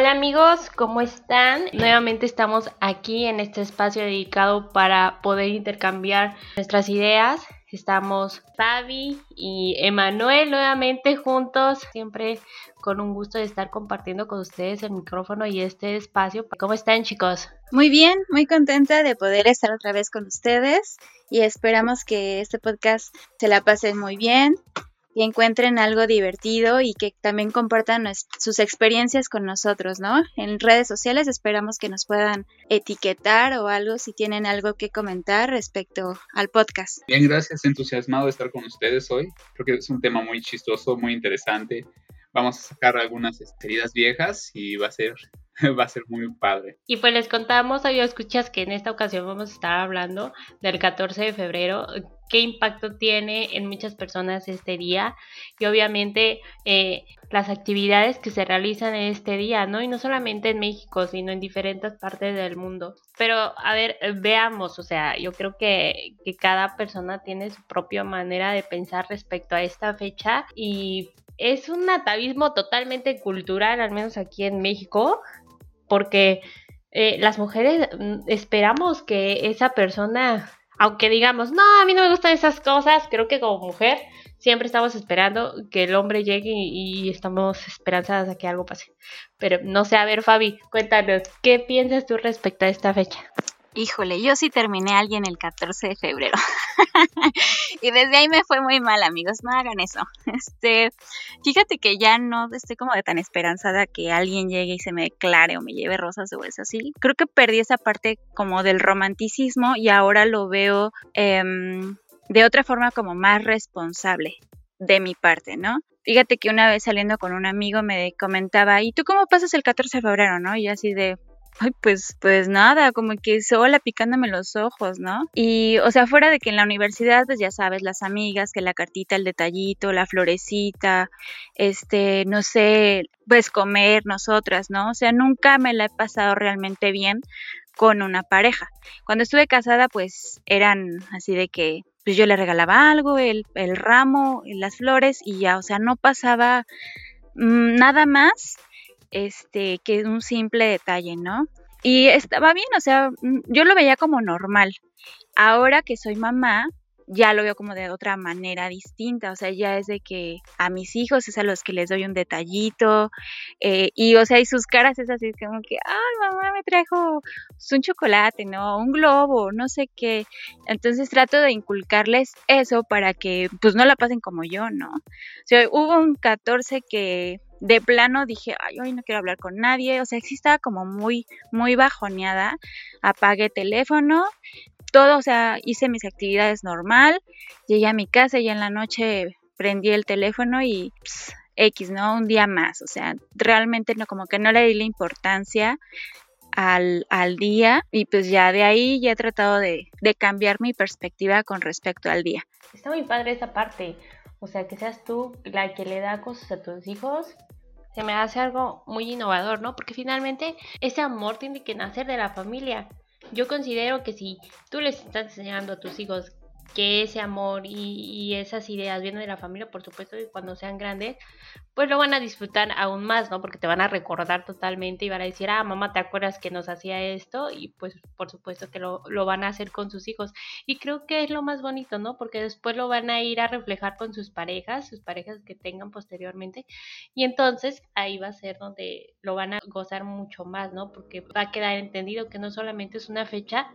Hola amigos, ¿cómo están? Nuevamente estamos aquí en este espacio dedicado para poder intercambiar nuestras ideas. Estamos Fabi y Emanuel nuevamente juntos, siempre con un gusto de estar compartiendo con ustedes el micrófono y este espacio. ¿Cómo están chicos? Muy bien, muy contenta de poder estar otra vez con ustedes y esperamos que este podcast se la pasen muy bien, y encuentren algo divertido y que también compartan sus experiencias con nosotros, ¿no? En redes sociales esperamos que nos puedan etiquetar o algo si tienen algo que comentar respecto al podcast. Bien, gracias, entusiasmado de estar con ustedes hoy. Creo que es un tema muy chistoso, muy interesante. Vamos a sacar algunas heridas viejas y va a ser va a ser muy padre. Y pues les contamos, yo escuchas que en esta ocasión vamos a estar hablando del 14 de febrero, qué impacto tiene en muchas personas este día y obviamente eh, las actividades que se realizan en este día, ¿no? Y no solamente en México, sino en diferentes partes del mundo. Pero a ver, veamos, o sea, yo creo que, que cada persona tiene su propia manera de pensar respecto a esta fecha y es un atavismo totalmente cultural, al menos aquí en México, porque eh, las mujeres mm, esperamos que esa persona, aunque digamos, no, a mí no me gustan esas cosas, creo que como mujer siempre estamos esperando que el hombre llegue y, estamos esperanzadas a que algo pase. Pero no sé, a ver Fabi, cuéntanos, ¿qué piensas tú respecto a esta fecha? Híjole, yo sí terminé a alguien el 14 de febrero. y desde ahí me fue muy mal, amigos. No hagan eso. Este, fíjate que ya no estoy como de tan esperanzada que alguien llegue y se me declare o me lleve rosas o eso así. Creo que perdí esa parte como del romanticismo y ahora lo veo em, de otra forma como más responsable de mi parte, ¿no? Fíjate que una vez saliendo con un amigo me comentaba, ¿y tú cómo pasas el 14 de febrero, no? Y así de, pues, pues nada, como que sola picándome los ojos, ¿no? Y, o sea, fuera de que en la universidad, pues ya sabes, las amigas, que la cartita, el detallito, la florecita, este, no sé, pues comer nosotras, ¿no? O sea, nunca me la he pasado realmente bien con una pareja. Cuando estuve casada, pues eran así de que pues yo le regalaba algo, el, el ramo, las flores y ya, o sea, no pasaba mm, nada más este, que un simple detalle, ¿no? Y estaba bien, o sea, mm, yo lo veía como normal. Ahora que soy mamá, ya lo veo como de otra manera distinta, o sea, ya es de que a mis hijos es a los que les doy un detallito, eh, y o sea, y sus caras es así como que, ay, mamá me trajo un chocolate, ¿no? Un globo, no sé qué. Entonces trato de inculcarles eso para que pues no la pasen como yo, ¿no? O sea, hubo un 14 que de plano dije, ay, hoy no quiero hablar con nadie, o sea, sí estaba como muy, muy bajoneada, apagué teléfono, todo, o sea, hice mis actividades normal, llegué a mi casa y en la noche prendí el teléfono y X, ¿no? Un día más, o sea, realmente no, como que no le di la importancia al, al, día y pues ya de ahí ya he tratado de, de, cambiar mi perspectiva con respecto al día. Está muy padre esa parte, o sea, que seas tú la que le da cosas a tus hijos, se me hace algo muy innovador, ¿no? Porque finalmente ese amor tiene que nacer de la familia. Yo considero que si tú les estás enseñando a tus hijos que ese amor y, esas ideas vienen de la familia, por supuesto que cuando sean grandes, pues lo van a disfrutar aún más, ¿no? Porque te van a recordar totalmente y van a decir, ah, mamá, ¿te acuerdas que nos hacía esto? Y pues por supuesto que lo, lo van a hacer con sus hijos. Y creo que es lo más bonito, ¿no? Porque después lo van a ir a reflejar con sus parejas, sus parejas que tengan posteriormente. Y entonces ahí va a ser donde lo van a gozar mucho más, ¿no? Porque va a quedar entendido que no solamente es una fecha,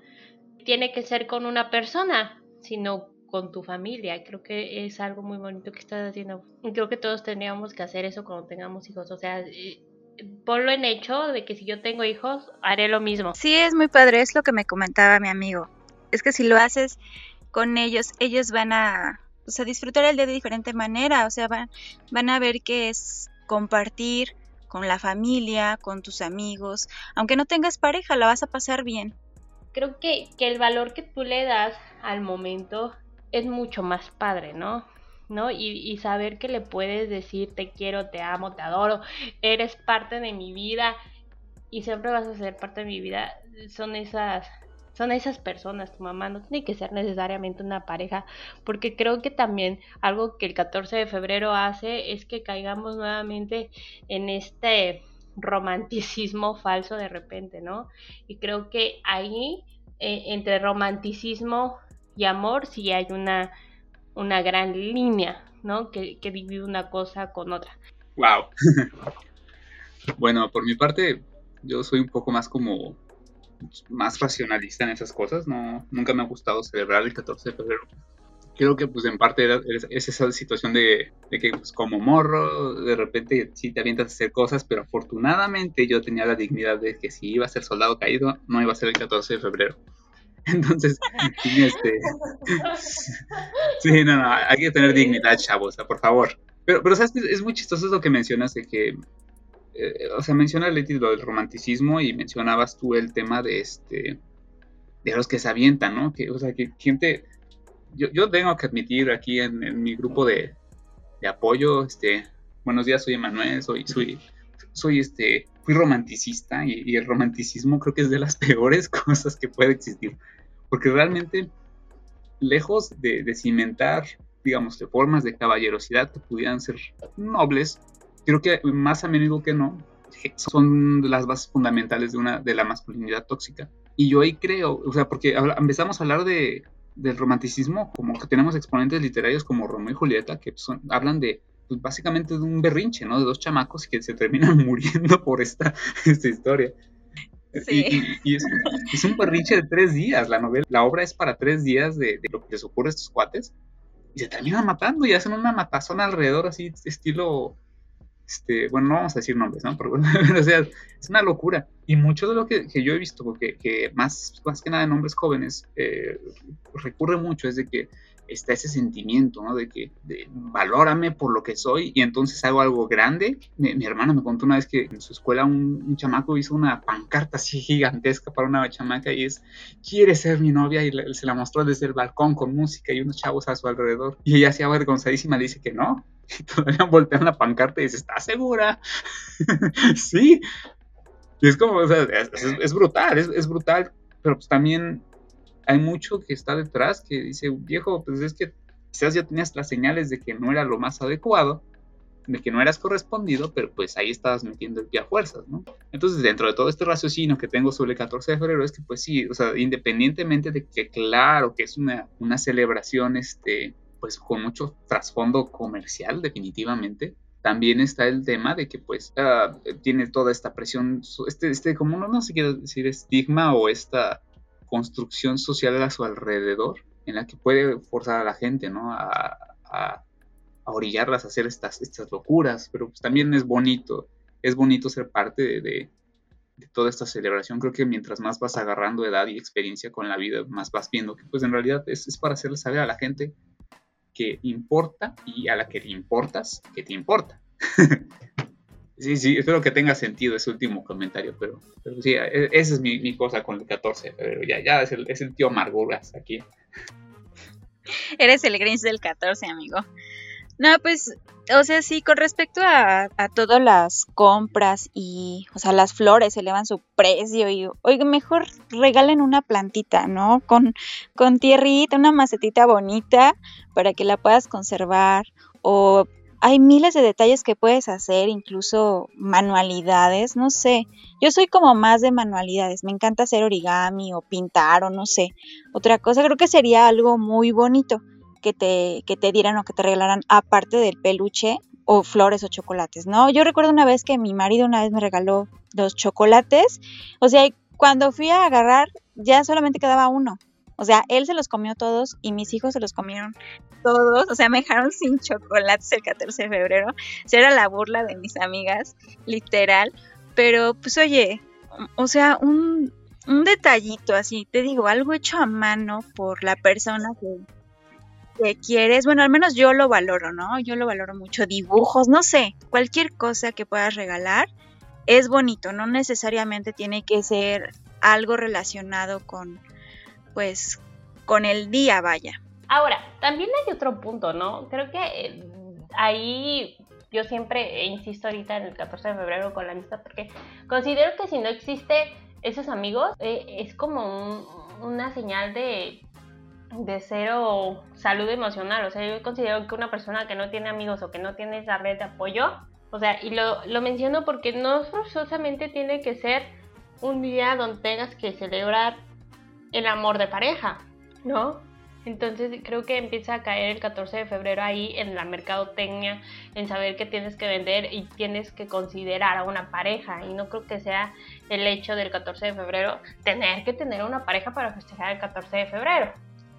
tiene que ser con una persona, sino con tu familia. Creo que es algo muy bonito que estás haciendo. Creo que todos tendríamos que hacer eso cuando tengamos hijos. O sea, ponlo en hecho de que si yo tengo hijos, haré lo mismo. Sí, es muy padre, es lo que me comentaba mi amigo. Es que si lo haces con ellos, ellos van a, disfrutar el día de diferente manera. O sea, van, van a ver que es compartir con la familia, con tus amigos. Aunque no tengas pareja, la vas a pasar bien creo que, que el valor que tú le das al momento es mucho más padre, ¿no? ¿no? Y, y, saber que le puedes decir te quiero, te amo, te adoro, eres parte de mi vida y siempre vas a ser parte de mi vida, son esas, son esas personas, tu mamá no tiene que ser necesariamente una pareja, porque creo que también algo que el 14 de febrero hace es que caigamos nuevamente en este romanticismo falso de repente, ¿no? Y creo que ahí, eh, entre romanticismo y amor, sí hay una, una gran línea, ¿no? Que, que divide una cosa con otra. Wow. bueno, por mi parte, yo soy un poco más como más racionalista en esas cosas. No, nunca me ha gustado celebrar el 14 de febrero. Creo que pues en parte es, esa situación de, que pues, como morro de repente sí te avientas a hacer cosas, pero afortunadamente yo tenía la dignidad de que si iba a ser soldado caído, no iba a ser el 14 de febrero. Entonces, este, sí, no, no, hay que tener dignidad, chavos, por favor. Pero, pero ¿sabes? Es muy chistoso lo que mencionas de que eh, o sea, menciona Leti lo del romanticismo y mencionabas tú el tema de este, de los que se avientan, ¿no? Que, o sea, que gente, yo, yo tengo que admitir aquí en, mi grupo de, de, apoyo, este, buenos días, soy Emanuel, soy, soy, soy este, fui romanticista y, y el romanticismo creo que es de las peores cosas que puede existir, porque realmente, lejos de, de cimentar digamos, de formas de caballerosidad que pudieran ser nobles, creo que más a menudo que no, son las bases fundamentales de, una, de la masculinidad tóxica. Y yo ahí creo, o sea, porque empezamos a hablar de, del romanticismo, como que tenemos exponentes literarios como Romeo y Julieta, que son, hablan de, pues básicamente de un berrinche, ¿no? De dos chamacos que se terminan muriendo por esta, esta historia. Sí. Y, es, un berrinche de tres días, la novela, la obra es para tres días de, de, lo que les ocurre a estos cuates, y se terminan matando y hacen una matazón alrededor, así, estilo este, bueno, no vamos a decir nombres, ¿no? Pero, o sea, es una locura. Y mucho de lo que, yo he visto, porque que más, más que nada en hombres jóvenes, eh, recurre mucho, es de que está ese sentimiento, ¿no? De que de, valórame por lo que soy y entonces hago algo grande. Mi, hermana me contó una vez que en su escuela un, chamaco hizo una pancarta así gigantesca para una chamaca y es, quiere ser mi novia y se la mostró desde el balcón con música y unos chavos a su alrededor. Y ella así avergonzadísima le dice que no, y todavía voltean la pancarta y dice, ¿estás segura? sí. Y es como, o sea, es, brutal, es, brutal, pero pues también hay mucho que está detrás que dice, viejo, pues es que quizás ya tenías las señales de que no era lo más adecuado, de que no eras correspondido, pero pues ahí estabas metiendo el pie a fuerzas, ¿no? Entonces, dentro de todo este raciocinio que tengo sobre el 14 de febrero, es que pues sí, o sea, independientemente de que claro que es una, una celebración, este, pues con mucho trasfondo comercial definitivamente. También está el tema de que pues ah, tiene toda esta presión, este, este como no, no se quiere decir estigma o esta construcción social a su alrededor en la que puede forzar a la gente, ¿no? A, a, orillarlas a hacer estas, estas locuras, pero pues también es bonito, es bonito ser parte de, de, toda esta celebración. Creo que mientras más vas agarrando edad y experiencia con la vida, más vas viendo que pues en realidad es, es para hacerle saber a la gente que importa y a la que le importas que te importa. sí, sí, espero que tenga sentido ese último comentario, pero, sí, e, esa es mi, cosa con el 14 pero Ya, ya es el, es el tío Marguras aquí. Eres el Grinch del 14, amigo. No, pues, o sea, sí, con respecto a, todas las compras y, o sea, las flores elevan su precio y, oiga, mejor regalen una plantita, ¿no? Con, con tierrita, una macetita bonita para que la puedas conservar o hay miles de detalles que puedes hacer, incluso manualidades, no sé. Yo soy como más de manualidades, me encanta hacer origami o pintar o no sé. Otra cosa creo que sería algo muy bonito que te, que te dieran o que te regalaran aparte del peluche o flores o chocolates, ¿no? Yo recuerdo una vez que mi marido una vez me regaló dos chocolates, o sea, cuando fui a agarrar ya solamente quedaba uno. O sea, él se los comió todos y mis hijos se los comieron todos. O sea, me dejaron sin chocolates el 14 de febrero. O sea, era la burla de mis amigas, literal. Pero, pues, oye, o sea, un, un detallito así, te digo, algo hecho a mano por la persona que, que quieres, bueno, al menos yo lo valoro, ¿no? Yo lo valoro mucho, dibujos, no sé, cualquier cosa que puedas regalar es bonito, no necesariamente tiene que ser algo relacionado con, pues, con el día, vaya. Ahora, también hay otro punto, ¿no? Creo que eh, ahí yo siempre insisto ahorita en el 14 de febrero con la amistad porque considero que si no existe esos amigos eh, es como una señal de de cero salud emocional. O sea, yo considero que una persona que no tiene amigos o que no tiene esa red de apoyo, O sea, y lo, lo menciono porque no forzosamente tiene que ser un día donde tengas que celebrar el amor de pareja, ¿no? Entonces creo que empieza a caer el 14 de febrero ahí en la mercadotecnia, en saber que tienes que vender y tienes que considerar a una pareja. Y no creo que sea el hecho del 14 de febrero tener que tener una pareja para festejar el 14 de febrero.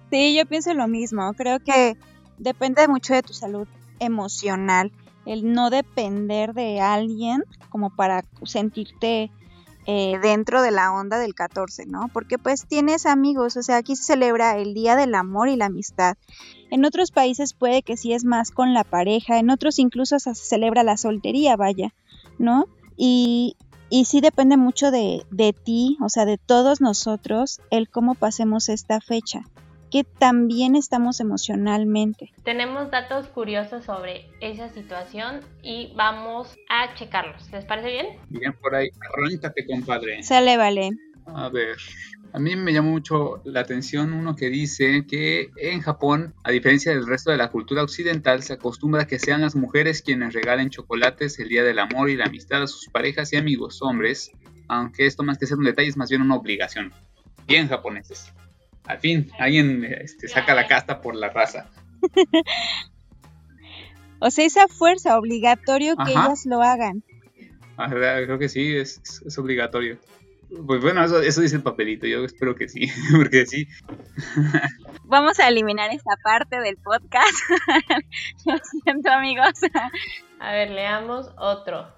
Sí, yo pienso lo mismo. Creo que depende mucho de tu salud emocional. El no depender de alguien como para sentirte eh, dentro de la onda del 14, ¿no? Porque pues tienes amigos, o sea, aquí se celebra el Día del Amor y la Amistad. En otros países puede que sí es más con la pareja, en otros incluso se celebra la soltería, vaya, ¿no? Y, y sí depende mucho de, de ti, o sea, de todos nosotros, el cómo pasemos esta fecha que también estamos emocionalmente. Tenemos datos curiosos sobre esa situación y vamos a checarlos. ¿Les parece bien? Bien, por ahí, arráncate, compadre. Sale, vale. A ver, a mí me llamó mucho la atención uno que dice que en Japón, a diferencia del resto de la cultura occidental, se acostumbra a que sean las mujeres quienes regalen chocolates el día del amor y la amistad a sus parejas y amigos hombres, aunque esto más que ser un detalle es más bien una obligación. Bien japoneses. Al fin, alguien este, saca la casta por la raza. o sea, esa fuerza obligatorio que ellas lo hagan. Ah, creo que sí, es, es obligatorio. Pues bueno, eso, eso, dice el papelito, yo espero que sí, porque sí. Vamos a eliminar esta parte del podcast. Lo siento, amigos. A ver, leamos otro.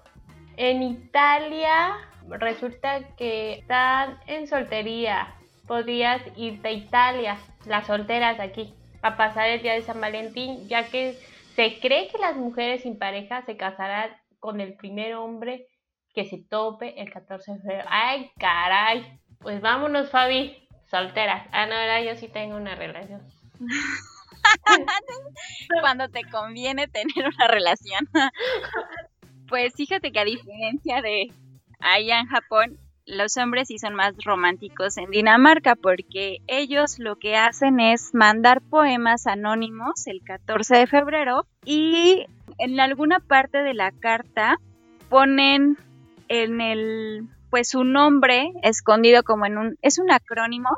En Italia resulta que están en soltería podrías irte a Italia, las solteras aquí, a pasar el día de San Valentín, ya que se cree que las mujeres sin pareja se casarán con el primer hombre que se tope el 14 de febrero. ¡Ay, caray! Pues vámonos, Fabi, solteras. Ah, no, ahora yo sí tengo una relación. Cuando te conviene tener una relación. pues fíjate que a diferencia de allá en Japón, los hombres sí son más románticos en Dinamarca porque ellos lo que hacen es mandar poemas anónimos el 14 de febrero y en alguna parte de la carta ponen en el pues su nombre escondido como en un es un acrónimo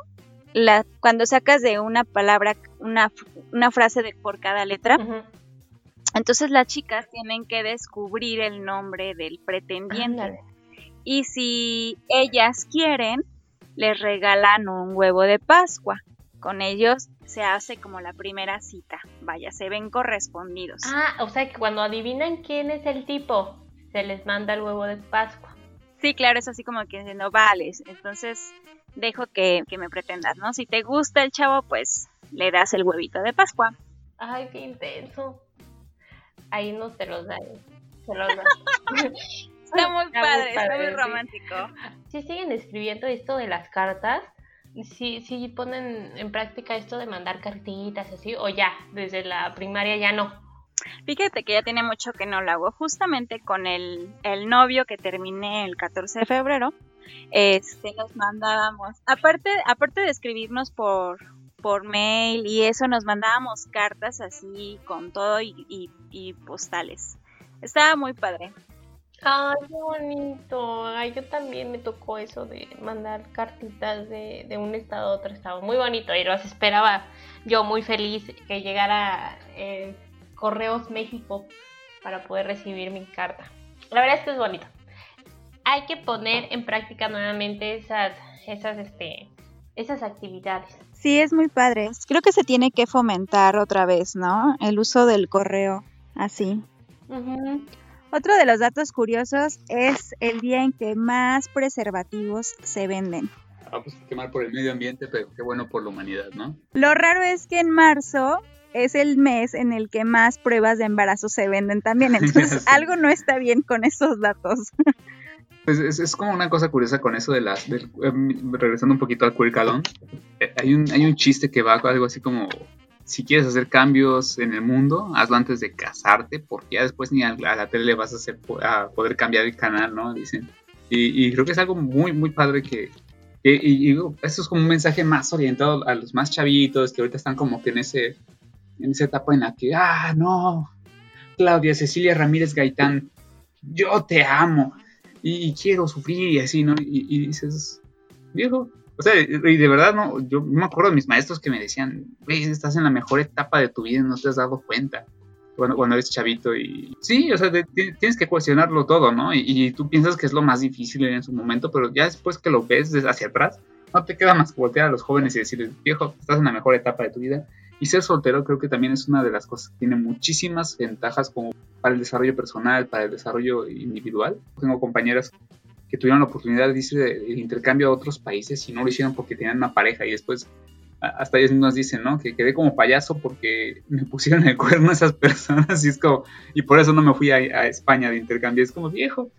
la, cuando sacas de una palabra una, una frase de por cada letra. Entonces las chicas tienen que descubrir el nombre del pretendiente y si ellas quieren, les regalan un huevo de Pascua. Con ellos se hace como la primera cita. Vaya, se ven correspondidos. Ah, o sea que cuando adivinan quién es el tipo, se les manda el huevo de Pascua. Sí, claro, es así como que no vales. Entonces dejo que, me pretendas, ¿no? Si te gusta el chavo, pues le das el huevito de Pascua. Ay, qué intenso. Ahí no te los da. Se los da. Está muy padre, está muy romántico. Si siguen escribiendo esto de las cartas, si sí ponen en práctica esto de mandar cartitas así, o ya, desde la primaria ya no. Fíjate que ya tiene mucho que no lo hago. Justamente con el, el novio que terminé el 14 de febrero, este, nos mandábamos, aparte, aparte de escribirnos por, por mail y eso, nos mandábamos cartas así con todo y, y postales. Estaba muy padre. Ay, qué bonito. Ay, yo también me tocó eso de mandar cartitas de, de, un estado a otro estado. Muy bonito. Y los esperaba yo muy feliz que llegara eh, Correos México para poder recibir mi carta. La verdad es que es bonito. Hay que poner en práctica nuevamente esas, esas, este, esas actividades. Sí, es muy padre. Creo que se tiene que fomentar otra vez, ¿no? El uso del correo así. Otro de los datos curiosos es el día en que más preservativos se venden. Ah, pues qué mal por el medio ambiente, pero qué bueno por la humanidad, ¿no? Lo raro es que en marzo es el mes en el que más pruebas de embarazo se venden también, entonces algo no está bien con esos datos. Pues es, como una cosa curiosa con eso de las, em, regresando un poquito al curriculum, eh, hay un, hay un chiste que va algo así como si quieres hacer cambios en el mundo, hazlo antes de casarte, porque ya después ni a, la tele vas a, hacer, a poder cambiar el canal, ¿no? Dicen. Y, creo que es algo muy, muy padre que... y, esto es como un mensaje más orientado a los más chavitos, que ahorita están como que en, ese, en esa etapa en la que, ah, no, Claudia Cecilia Ramírez Gaitán yo te amo y, quiero sufrir y así, ¿no? Y, dices, viejo, o sea, y de verdad, no, yo me acuerdo de mis maestros que me decían, güey, estás en la mejor etapa de tu vida y no te has dado cuenta. Cuando, cuando eres chavito y sí, o sea, tienes que cuestionarlo todo, ¿no? Y, y, tú piensas que es lo más difícil en su momento, pero ya después que lo ves hacia atrás, no te queda más que voltear a los jóvenes y decirles, viejo, estás en la mejor etapa de tu vida. Y ser soltero creo que también es una de las cosas que tiene muchísimas ventajas como para el desarrollo personal, para el desarrollo individual. Tengo compañeras que tuvieron la oportunidad dice, de intercambio a otros países y no lo hicieron porque tenían una pareja. Y después hasta ellos mismos dicen, ¿no? Que quedé como payaso porque me pusieron el cuerno esas personas. Y es como, y por eso no me fui a, a España de intercambio, es como viejo,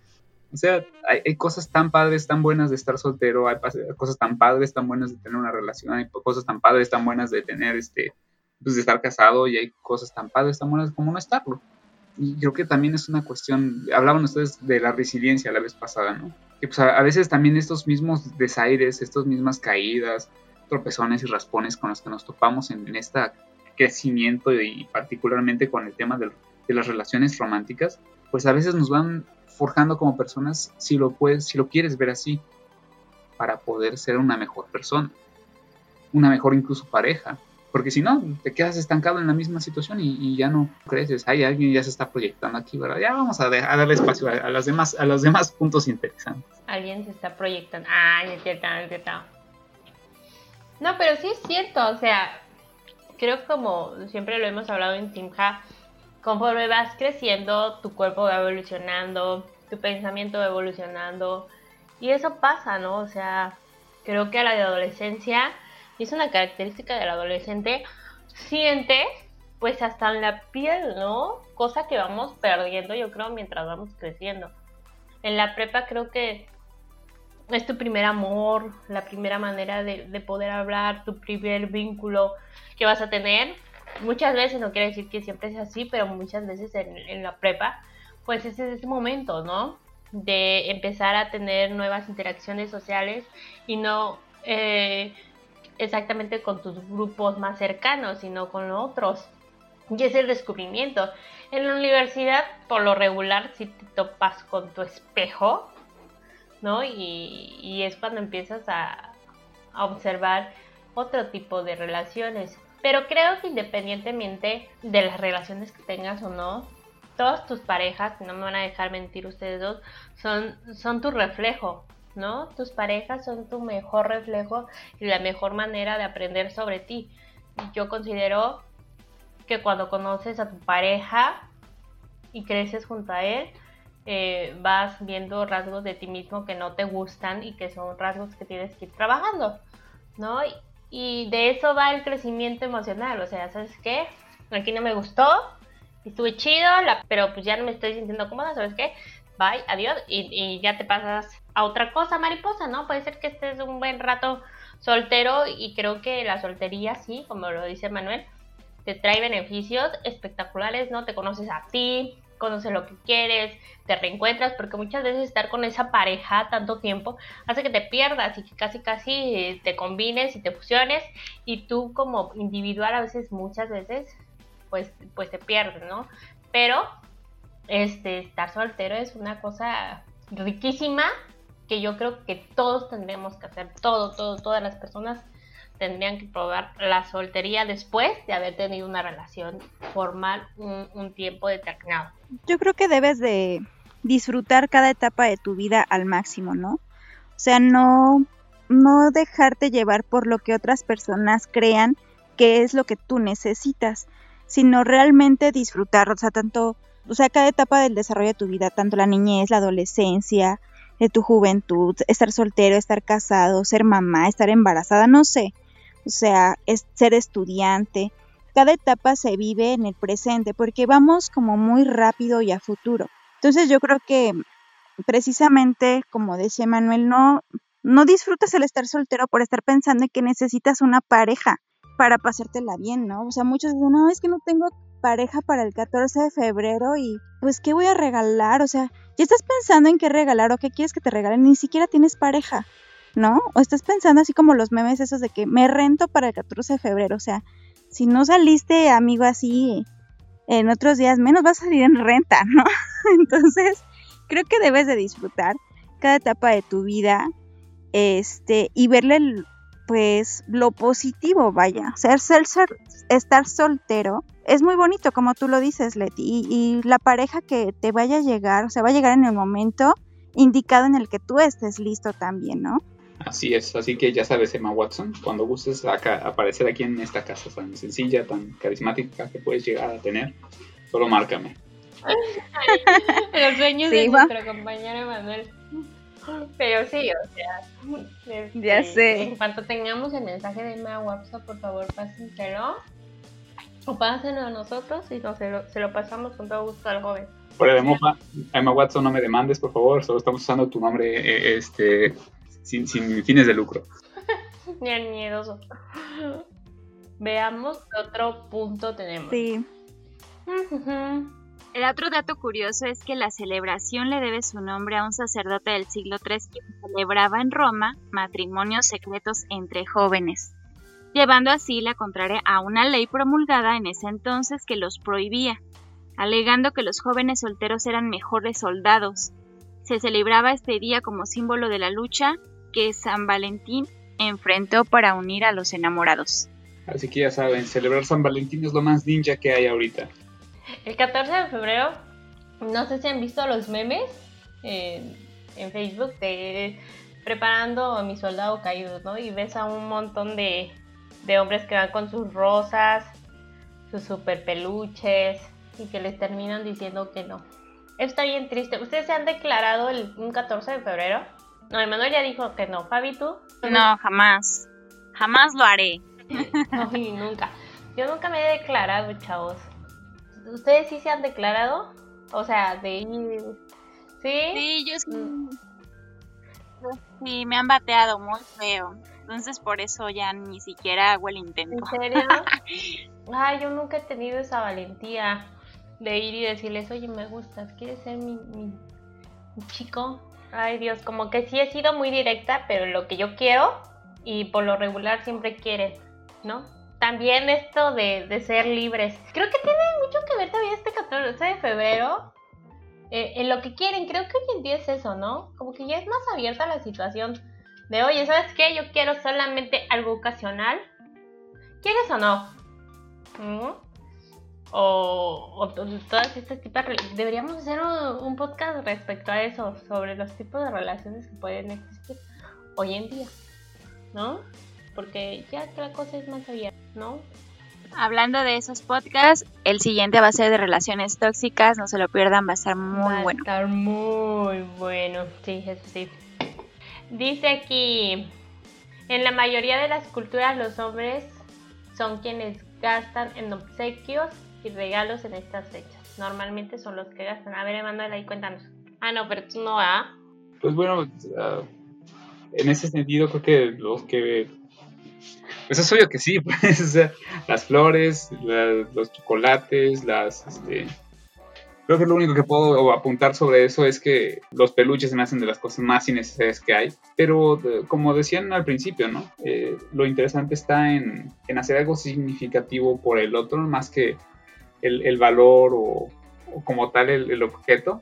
o sea, hay, cosas tan padres, tan buenas de estar soltero, hay cosas tan padres, tan buenas de tener una relación, hay cosas tan padres, tan buenas de tener, este, pues de estar casado. Y hay cosas tan padres, tan buenas como no estarlo. Y creo que también es una cuestión, hablaban ustedes de la resiliencia la vez pasada, ¿no? Que pues a, veces también estos mismos desaires, estas mismas caídas, tropezones y raspones con los que nos topamos en, este crecimiento y particularmente con el tema de, de las relaciones románticas, pues a veces nos van forjando como personas si lo puedes, si lo quieres ver así, para poder ser una mejor persona, una mejor incluso pareja. Porque si no, te quedas estancado en la misma situación y, ya no creces. Hay alguien ya se está proyectando aquí, ¿verdad? Ya vamos a, darle espacio a, los demás, a los demás puntos interesantes. Alguien se está proyectando. Ay, es cierto, es cierto. No, pero sí es cierto, o sea, creo como siempre lo hemos hablado en Simha, conforme vas creciendo, tu cuerpo va evolucionando, tu pensamiento va evolucionando. Y eso pasa, ¿no? O sea, creo que a la adolescencia, y es una característica del adolescente, siente pues hasta en la piel, ¿no? Cosa que vamos perdiendo, yo creo, mientras vamos creciendo. En la prepa creo que es tu primer amor, la primera manera de, de poder hablar, tu primer vínculo que vas a tener muchas veces, no quiere decir que siempre sea así, pero muchas veces en, la prepa, pues ese es ese momento, ¿no? De empezar a tener nuevas interacciones sociales y no eh, exactamente con tus grupos más cercanos, sino con otros. Y es el descubrimiento. En la universidad, por lo regular, si te topas con tu espejo, ¿no? Y, es cuando empiezas a, a observar otro tipo de relaciones. Pero creo que independientemente de las relaciones que tengas o no, todas tus parejas, no me van a dejar mentir ustedes dos, son, son tu reflejo, ¿no? Tus parejas son tu mejor reflejo y la mejor manera de aprender sobre ti. Yo considero que cuando conoces a tu pareja y creces junto a él, eh, vas viendo rasgos de ti mismo que no te gustan y que son rasgos que tienes que ir trabajando, ¿no? Y de eso va el crecimiento emocional. O sea, ¿sabes qué? Aquí no me gustó, estuve chido, pero pues ya no me estoy sintiendo cómoda, ¿sabes qué? Bye, adiós, y, ya te pasas a otra cosa, mariposa, ¿no? Puede ser que estés un buen rato soltero y creo que la soltería, sí, como lo dice Manuel, te trae beneficios espectaculares, ¿no? Te conoces a ti, conoces lo que quieres, te reencuentras, porque muchas veces estar con esa pareja tanto tiempo hace que te pierdas y que casi casi te combines y te fusiones y tú como individual a veces, muchas veces, pues, pues te pierdes, ¿no? Pero este, estar soltero es una cosa riquísima que yo creo que todos tendremos que hacer, todo, todo, todas las personas tendrían que probar la soltería después de haber tenido una relación formal un, tiempo determinado. Yo creo que debes de disfrutar cada etapa de tu vida al máximo, ¿no? O sea, no, no dejarte llevar por lo que otras personas crean que es lo que tú necesitas, sino realmente disfrutar, o sea, tanto, o sea, cada etapa del desarrollo de tu vida, tanto la niñez, la adolescencia, de tu juventud, estar soltero, estar casado, ser mamá, estar embarazada, no sé o sea, ser estudiante. Cada etapa se vive en el presente porque vamos como muy rápido y a futuro. Entonces yo creo que precisamente, como decía Manuel, no, no disfrutas el estar soltero por estar pensando en que necesitas una pareja para pasártela bien, ¿no? O sea, muchos dicen, no, es que no tengo pareja para el 14 de febrero y pues, ¿qué voy a regalar? O sea, ya estás pensando en qué regalar o qué quieres que te regalen, ni siquiera tienes pareja. ¿no? O estás pensando así como los memes esos de que me rento para el 14 de febrero, o sea, si no saliste, amigo, así en otros días, menos vas a salir en renta, ¿no? Entonces, creo que debes de disfrutar cada etapa de tu vida este y verle pues lo positivo, vaya. O sea, ser, estar soltero es muy bonito, como tú lo dices, Leti. Y, y, la pareja que te vaya a llegar, o sea, va a llegar en el momento indicado en el que tú estés listo también, ¿no? Así es, así que ya sabes, Emma Watson, cuando gustes acá, aparecer aquí en esta casa tan sencilla, tan carismática que puedes llegar a tener, solo márcame. Los sueños de nuestro compañero Manuel. Pero sí, o sea, este, ya sé. En cuanto tengamos el mensaje de Emma WhatsApp, por favor, pásenselo. O pásenlo a nosotros y se, lo, se, lo, pasamos con todo gusto al joven. Por el mofa, Emma Watson, no me demandes, por favor. Solo estamos usando tu nombre eh, este, sin, sin fines de lucro. Ni el miedoso. Veamos qué otro punto tenemos. Sí. El otro dato curioso es que la celebración le debe su nombre a un sacerdote del siglo III que celebraba en Roma matrimonios secretos entre jóvenes, llevando así la contraria a una ley promulgada en ese entonces que los prohibía, alegando que los jóvenes solteros eran mejores soldados. Se celebraba este día como símbolo de la lucha que San Valentín enfrentó para unir a los enamorados. Así que ya saben, celebrar San Valentín es lo más ninja que hay ahorita. El 14 de febrero, no sé si han visto los memes en, Facebook de preparando a mi soldado caído, ¿no? Y ves a un montón de, hombres que van con sus rosas, sus super peluches y que les terminan diciendo que no. Está bien triste. ¿Ustedes se han declarado el, un 14 de febrero? No, Emanuel ya dijo que no. Fabi, ¿tú? No, jamás. Jamás lo haré. No, nunca. Yo nunca me he declarado, chavos. ¿Ustedes sí se han declarado? O sea, de ¿Sí? Sí, yo sí. Mm. Sí, me han bateado muy feo. Entonces por eso ya ni siquiera hago el intento. ¿En serio? Ay, yo nunca he tenido esa valentía de ir y decirles, oye, me gustas, ¿quieres ser mi, mi, chico? Ay, Dios, como que sí he sido muy directa, pero lo que yo quiero y por lo regular siempre quieren, ¿no? También esto de, ser libres. Creo que tiene mucho que ver también este 14 de febrero eh, en lo que quieren. Creo que hoy en día es eso, ¿no? Como que ya es más abierta la situación de, oye, ¿sabes qué? Yo quiero solamente algo ocasional. ¿Quieres o no? ¿Mm? O, o, todas estas tipos deberíamos hacer un, podcast respecto a eso sobre los tipos de relaciones que pueden existir hoy en día ¿no? Porque ya la cosa es más abierta, ¿no? Hablando de esos podcasts, el siguiente va a ser de relaciones tóxicas, no se lo pierdan, va a estar muy bueno. Va a estar muy bueno, sí, eso sí. Dice aquí, en la mayoría de las culturas los hombres son quienes gastan en obsequios y regalos en estas fechas. Normalmente son los que gastan. A ver, Emanuel, ahí cuéntanos. Ah, no, pero tú no, ¿ah? Pues bueno, ah, en ese sentido creo que los que pues es obvio que sí, pues, las flores, los chocolates, las, este, creo que lo único que puedo apuntar sobre eso es que los peluches se me hacen de las cosas más innecesarias que hay, pero como decían al principio, ¿no? Eh, lo interesante está en, hacer algo significativo por el otro, más que el, valor o, como tal el, el, objeto.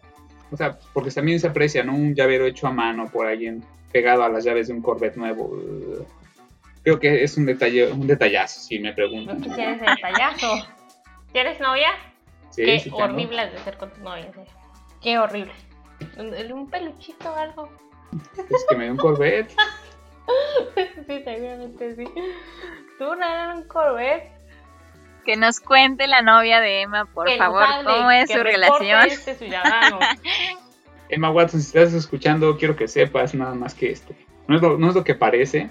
O sea, porque también se aprecia, ¿no? Un llavero hecho a mano por alguien pegado a las llaves de un Corvette nuevo creo que es un detalle, un detallazo, si me preguntan. ¿Qué quieres detallazo? ¿Tienes novia? Sí, Qué horrible de ser con tu novia, Qué horrible. Un peluchito o algo. Es que me dio un Corvette. sí, seguramente sí. Tú no un Corvette. Que nos cuente la novia de Emma, por favor, cómo es su relación. Este Emma Watson, si estás escuchando, quiero que sepas nada más que esto. No es lo, no es lo que parece.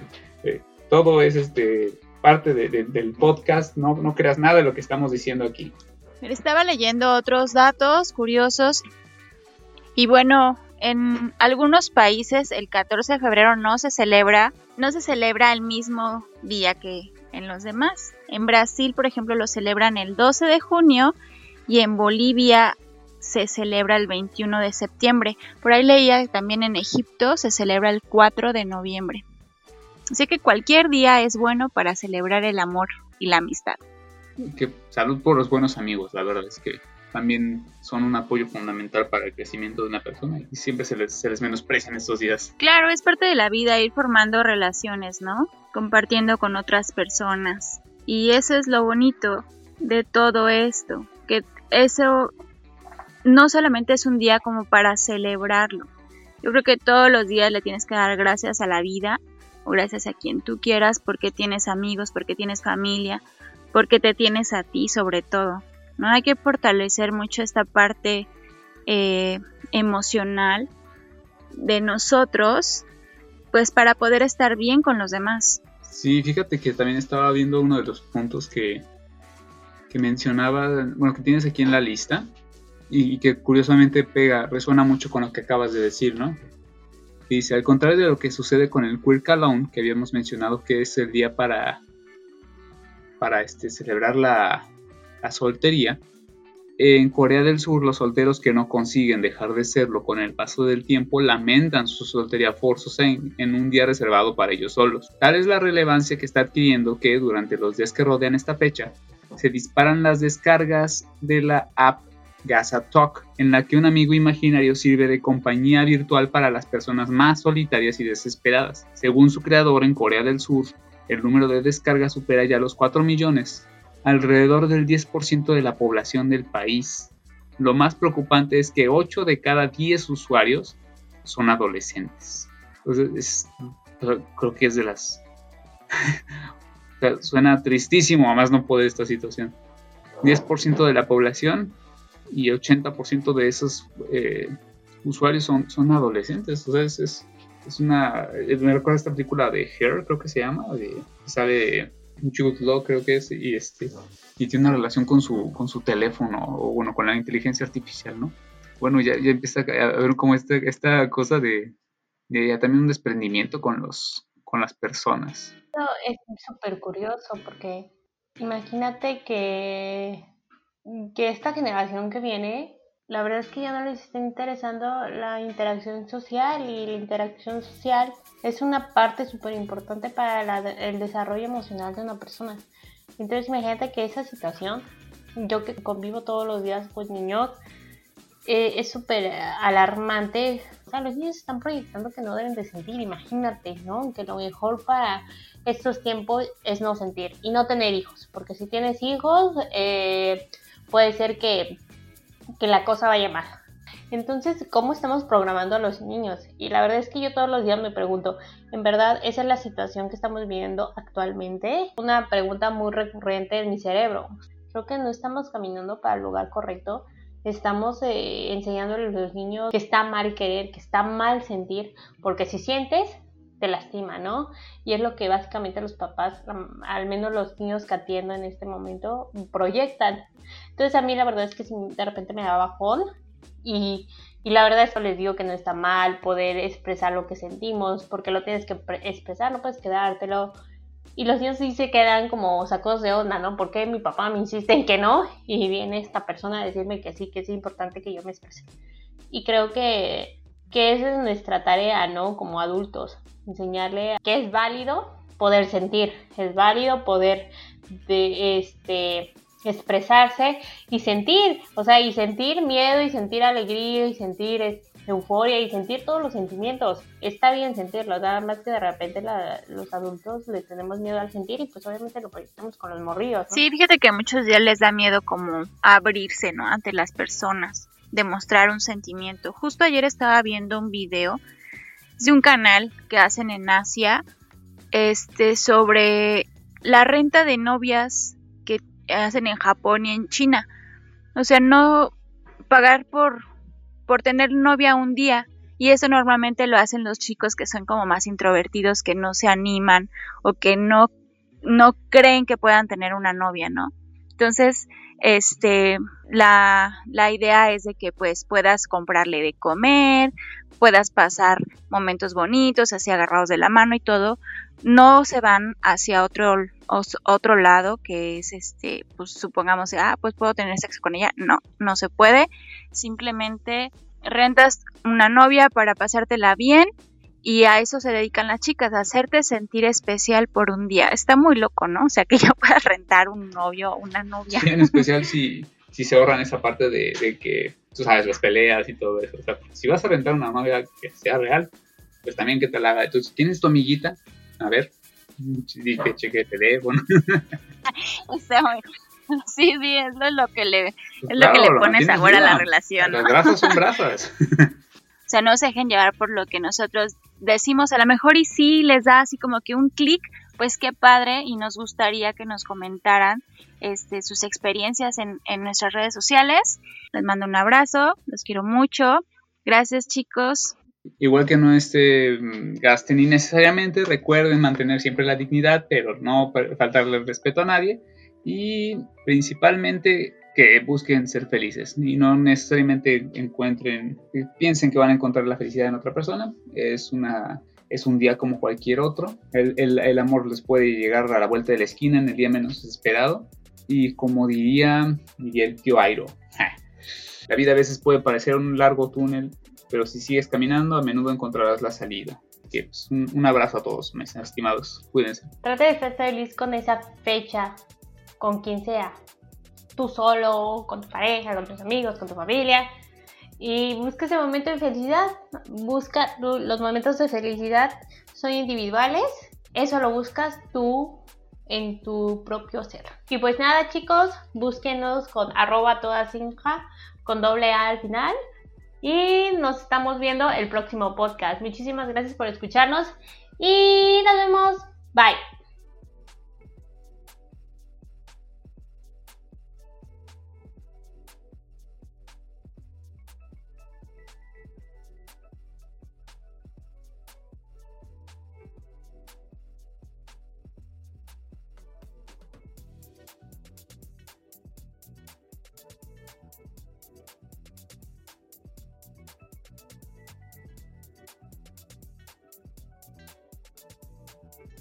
Todo es este, parte del podcast, no, no creas nada de lo que estamos diciendo aquí. Estaba leyendo otros datos curiosos y bueno, en algunos países el 14 de febrero no se celebra, no se celebra el mismo día que en los demás. En Brasil, por ejemplo, lo celebran el 12 de junio y en Bolivia se celebra el 21 de septiembre. Por ahí leía que también en Egipto se celebra el 4 de noviembre. Así que cualquier día es bueno para celebrar el amor y la amistad. Que salud por los buenos amigos, la verdad es que también son un apoyo fundamental para el crecimiento de una persona y siempre se les, se les menosprecia en estos días. Claro, es parte de la vida ir formando relaciones, ¿no? Compartiendo con otras personas. Y eso es lo bonito de todo esto, que eso no solamente es un día como para celebrarlo. Yo creo que todos los días le tienes que dar gracias a la vida o gracias a quien tú quieras porque tienes amigos, porque tienes familia, porque te tienes a ti sobre todo. ¿no? Hay que fortalecer mucho esta parte eh, emocional de nosotros, pues para poder estar bien con los demás. Sí, fíjate que también estaba viendo uno de los puntos que, que mencionaba, bueno, que tienes aquí en la lista, y, que curiosamente pega, resuena mucho con lo que acabas de decir, ¿no? Dice, al contrario de lo que sucede con el Queer Cologne, que habíamos mencionado que es el día para, para este, celebrar la, la soltería, en Corea del Sur los solteros que no consiguen dejar de serlo con el paso del tiempo lamentan su soltería forzosa en, en, un día reservado para ellos solos. Tal es la relevancia que está adquiriendo que durante los días que rodean esta fecha se disparan las descargas de la app Gaza Talk, en la que un amigo imaginario sirve de compañía virtual para las personas más solitarias y desesperadas. Según su creador en Corea del Sur, el número de descargas supera ya los 4 millones, alrededor del 10% de la población del país. Lo más preocupante es que 8 de cada 10 usuarios son adolescentes. Entonces, creo que es de las... suena tristísimo, además no puede esta situación. 10% de la población y 80% de esos eh, usuarios son, son adolescentes. O sea, es, es, una. Eh, me recuerda esta película de Hair, creo que se llama, de, sale Jude Law, creo que es, y, este, y tiene una relación con su, con su teléfono, o bueno, con la inteligencia artificial, ¿no? Bueno, ya, ya empieza a ver como este, esta cosa de, de ya también un desprendimiento con, los, con las personas. es súper curioso porque imagínate que que esta generación que viene, la verdad es que ya no les está interesando la interacción social y la interacción social es una parte súper importante para el desarrollo emocional de una persona. Entonces imagínate que esa situación, yo que convivo todos los días con niños, eh, es súper alarmante. O sea, los niños están proyectando que no deben de sentir, imagínate, ¿no? Que lo mejor para estos tiempos es no sentir y no tener hijos, porque si tienes hijos, eh, puede ser que, la cosa vaya mal. Entonces, ¿cómo estamos programando a los niños? Y la verdad es que yo todos los días me pregunto, ¿en verdad esa es la situación que estamos viviendo actualmente? Una pregunta muy recurrente en mi cerebro. Creo que no estamos caminando para el lugar correcto. Estamos eh, enseñándole a los niños que está mal querer, que está mal sentir, porque si sientes, te lastima, ¿no? Y es lo que básicamente los papás, al menos los niños que atiendo en este momento, proyectan. Entonces a mí la verdad es que de repente me da bajón y, y la verdad eso les digo que no está mal poder expresar lo que sentimos, porque lo tienes que expresar, no puedes quedártelo. Y los niños sí se quedan como sacos de onda, ¿no? Porque mi papá me insiste en que no y viene esta persona a decirme que sí, que es importante que yo me exprese. Y creo que que esa es nuestra tarea, ¿no? Como adultos, enseñarle que es válido poder sentir, es válido poder de, este, expresarse y sentir, o sea, y sentir miedo y sentir alegría y sentir euforia y sentir todos los sentimientos. Está bien sentirlo, nada más que de repente los adultos le tenemos miedo al sentir y pues obviamente lo proyectamos con los morrillos. Sí, fíjate que a muchos días les da miedo como abrirse, ¿no? Ante las personas demostrar un sentimiento. Justo ayer estaba viendo un video de un canal que hacen en Asia este sobre la renta de novias que hacen en Japón y en China. O sea, no pagar por por tener novia un día y eso normalmente lo hacen los chicos que son como más introvertidos, que no se animan o que no no creen que puedan tener una novia, ¿no? Entonces, este, la, la idea es de que pues puedas comprarle de comer, puedas pasar momentos bonitos, así agarrados de la mano y todo, no se van hacia otro, otro lado que es este, pues supongamos, ah, pues puedo tener sexo con ella. No, no se puede. Simplemente rentas una novia para pasártela bien y a eso se dedican las chicas, a hacerte sentir especial por un día. Está muy loco, ¿no? O sea, que ya puedas rentar un novio, una novia. Sí, en especial si, si se ahorran esa parte de, de, que, tú sabes, las peleas y todo eso. O sea, si vas a rentar una novia que sea real, pues también que te la haga. Entonces, ¿tienes tu amiguita? A ver, que cheque el teléfono. sí, sí, eso es lo que le, es lo que le pone sabor a la relación. Las grasas son grasas. o sea, no se dejen llevar por lo que nosotros decimos, a lo mejor y sí les da así como que un clic, pues qué padre y nos gustaría que nos comentaran este, sus experiencias en, nuestras redes sociales. Les mando un abrazo, los quiero mucho. Gracias chicos. Igual que no este, gasten innecesariamente, recuerden mantener siempre la dignidad, pero no faltarle el respeto a nadie. Y principalmente que busquen ser felices y no necesariamente encuentren, piensen que van a encontrar la felicidad en otra persona. Es, una, es un día como cualquier otro. El, el, el amor les puede llegar a la vuelta de la esquina en el día menos esperado. Y como diría Miguel tío Airo, la vida a veces puede parecer un largo túnel, pero si sigues caminando a menudo encontrarás la salida. Pues, un, un, abrazo a todos, mis estimados. Cuídense. Trate de estar feliz con esa fecha, con quien sea. Tú solo, con tu pareja, con tus amigos, con tu familia. Y busca ese momento de felicidad. Busca los momentos de felicidad son individuales. Eso lo buscas tú en tu propio ser. Y pues nada chicos, búsquenos con arroba toda con doble A al final. Y nos estamos viendo el próximo podcast. Muchísimas gracias por escucharnos y nos vemos. Bye.